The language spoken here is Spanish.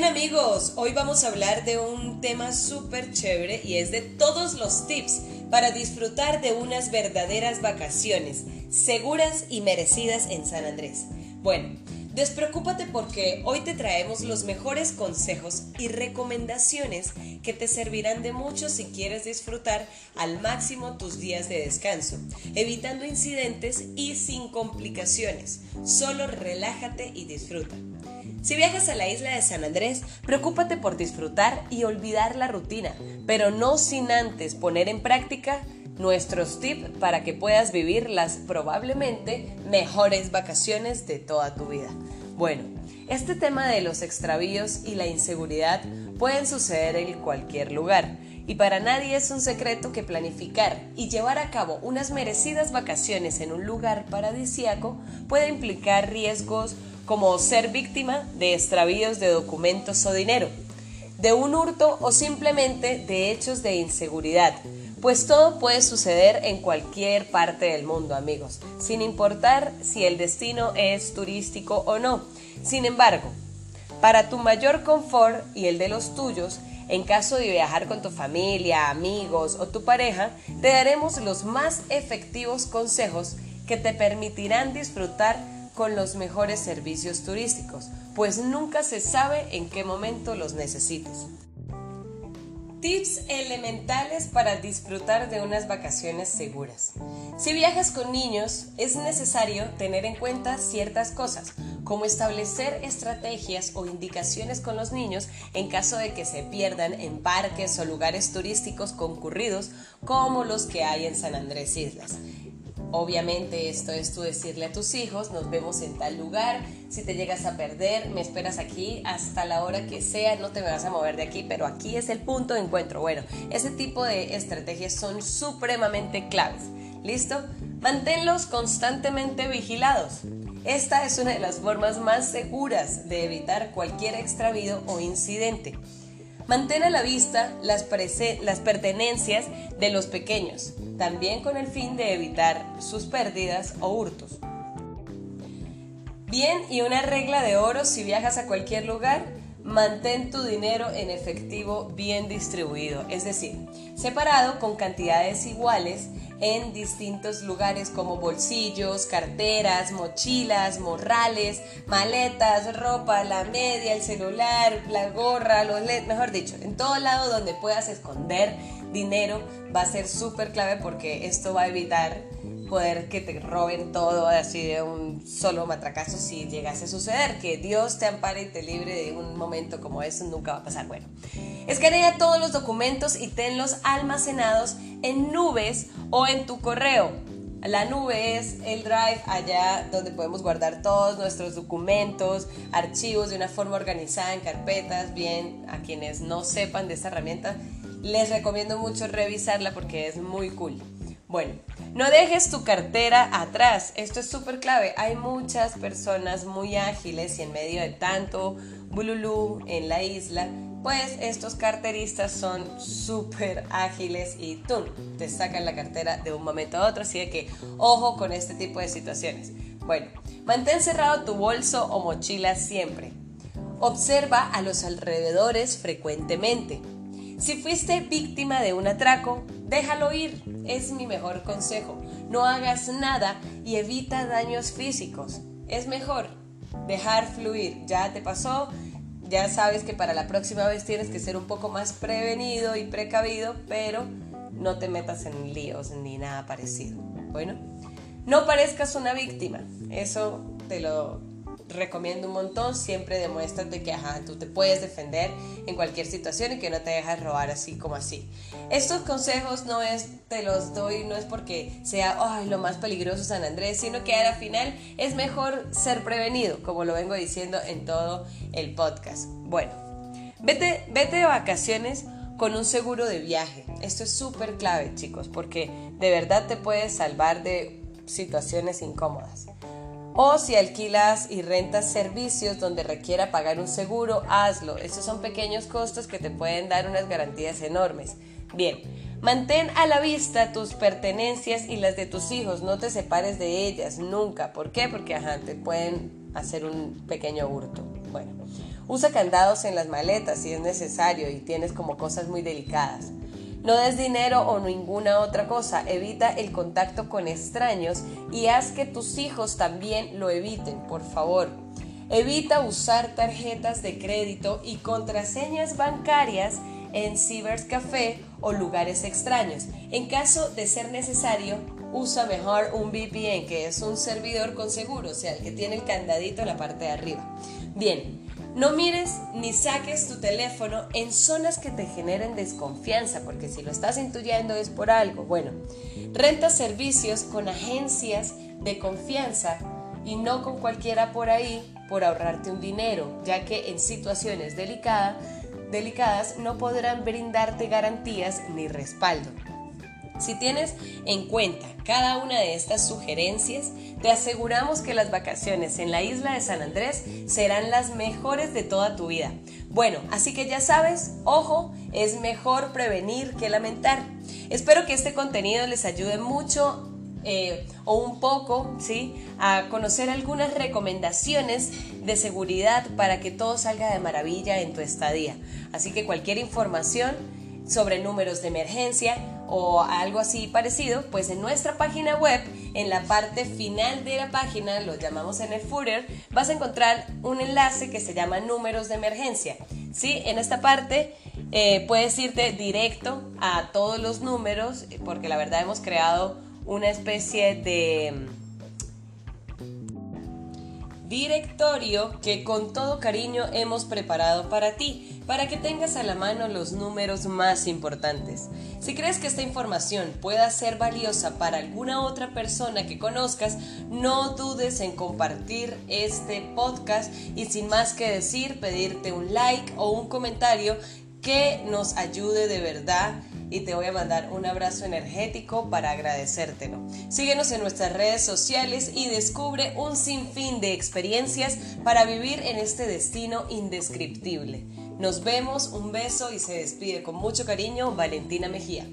Bien amigos, hoy vamos a hablar de un tema súper chévere y es de todos los tips para disfrutar de unas verdaderas vacaciones, seguras y merecidas en San Andrés. Bueno, Despreocúpate porque hoy te traemos los mejores consejos y recomendaciones que te servirán de mucho si quieres disfrutar al máximo tus días de descanso, evitando incidentes y sin complicaciones. Solo relájate y disfruta. Si viajas a la isla de San Andrés, preocúpate por disfrutar y olvidar la rutina, pero no sin antes poner en práctica nuestros tips para que puedas vivir las probablemente mejores vacaciones de toda tu vida. Bueno, este tema de los extravíos y la inseguridad pueden suceder en cualquier lugar. Y para nadie es un secreto que planificar y llevar a cabo unas merecidas vacaciones en un lugar paradisiaco puede implicar riesgos como ser víctima de extravíos de documentos o dinero, de un hurto o simplemente de hechos de inseguridad pues todo puede suceder en cualquier parte del mundo, amigos, sin importar si el destino es turístico o no. Sin embargo, para tu mayor confort y el de los tuyos, en caso de viajar con tu familia, amigos o tu pareja, te daremos los más efectivos consejos que te permitirán disfrutar con los mejores servicios turísticos, pues nunca se sabe en qué momento los necesites. Tips elementales para disfrutar de unas vacaciones seguras. Si viajas con niños, es necesario tener en cuenta ciertas cosas, como establecer estrategias o indicaciones con los niños en caso de que se pierdan en parques o lugares turísticos concurridos como los que hay en San Andrés Islas. Obviamente esto es tú decirle a tus hijos, nos vemos en tal lugar, si te llegas a perder, me esperas aquí hasta la hora que sea, no te vas a mover de aquí, pero aquí es el punto de encuentro. Bueno, ese tipo de estrategias son supremamente claves. ¿Listo? Manténlos constantemente vigilados. Esta es una de las formas más seguras de evitar cualquier extravío o incidente. Mantén a la vista las, las pertenencias de los pequeños, también con el fin de evitar sus pérdidas o hurtos. Bien, y una regla de oro si viajas a cualquier lugar, mantén tu dinero en efectivo bien distribuido, es decir, separado con cantidades iguales en distintos lugares como bolsillos, carteras, mochilas, morrales, maletas, ropa, la media, el celular, la gorra, los leds, mejor dicho, en todo lado donde puedas esconder dinero va a ser súper clave porque esto va a evitar poder que te roben todo así de un solo matracazo si llegase a suceder. Que Dios te ampare y te libre de un momento como ese, nunca va a pasar. Bueno, escanea todos los documentos y tenlos almacenados en nubes o en tu correo. La nube es el drive allá donde podemos guardar todos nuestros documentos, archivos de una forma organizada en carpetas. Bien, a quienes no sepan de esta herramienta, les recomiendo mucho revisarla porque es muy cool. Bueno, no dejes tu cartera atrás. Esto es súper clave. Hay muchas personas muy ágiles y en medio de tanto bululú en la isla, pues estos carteristas son súper ágiles y tú te sacan la cartera de un momento a otro. Así que ojo con este tipo de situaciones. Bueno, mantén cerrado tu bolso o mochila siempre. Observa a los alrededores frecuentemente. Si fuiste víctima de un atraco, déjalo ir, es mi mejor consejo. No hagas nada y evita daños físicos. Es mejor dejar fluir. Ya te pasó, ya sabes que para la próxima vez tienes que ser un poco más prevenido y precavido, pero no te metas en líos ni nada parecido. Bueno, no parezcas una víctima. Eso te lo recomiendo un montón, siempre demuestras de que ajá, tú te puedes defender en cualquier situación y que no te dejas robar así como así. Estos consejos no es, te los doy, no es porque sea ay, lo más peligroso San Andrés, sino que al final es mejor ser prevenido, como lo vengo diciendo en todo el podcast. Bueno, vete, vete de vacaciones con un seguro de viaje. Esto es súper clave, chicos, porque de verdad te puedes salvar de situaciones incómodas. O si alquilas y rentas servicios donde requiera pagar un seguro, hazlo. Estos son pequeños costos que te pueden dar unas garantías enormes. Bien, mantén a la vista tus pertenencias y las de tus hijos. No te separes de ellas nunca. ¿Por qué? Porque ajá, te pueden hacer un pequeño hurto. Bueno, Usa candados en las maletas si es necesario y tienes como cosas muy delicadas. No des dinero o ninguna otra cosa. Evita el contacto con extraños y haz que tus hijos también lo eviten, por favor. Evita usar tarjetas de crédito y contraseñas bancarias en cibercafé o lugares extraños. En caso de ser necesario, usa mejor un VPN, que es un servidor con seguro, o sea, el que tiene el candadito en la parte de arriba. Bien, no mires ni saques tu teléfono en zonas que te generen desconfianza, porque si lo estás intuyendo es por algo. Bueno, renta servicios con agencias de confianza y no con cualquiera por ahí por ahorrarte un dinero, ya que en situaciones delicadas delicadas no podrán brindarte garantías ni respaldo. Si tienes en cuenta cada una de estas sugerencias, te aseguramos que las vacaciones en la isla de San Andrés serán las mejores de toda tu vida. Bueno, así que ya sabes, ojo, es mejor prevenir que lamentar. Espero que este contenido les ayude mucho eh, o un poco, ¿sí? A conocer algunas recomendaciones de seguridad para que todo salga de maravilla en tu estadía. Así que cualquier información sobre números de emergencia o algo así parecido, pues en nuestra página web, en la parte final de la página, lo llamamos en el footer, vas a encontrar un enlace que se llama números de emergencia. ¿Sí? En esta parte eh, puedes irte directo a todos los números, porque la verdad hemos creado una especie de directorio que con todo cariño hemos preparado para ti, para que tengas a la mano los números más importantes. Si crees que esta información pueda ser valiosa para alguna otra persona que conozcas, no dudes en compartir este podcast y sin más que decir, pedirte un like o un comentario que nos ayude de verdad y te voy a mandar un abrazo energético para agradecértelo. Síguenos en nuestras redes sociales y descubre un sinfín de experiencias para vivir en este destino indescriptible. Nos vemos, un beso y se despide con mucho cariño Valentina Mejía.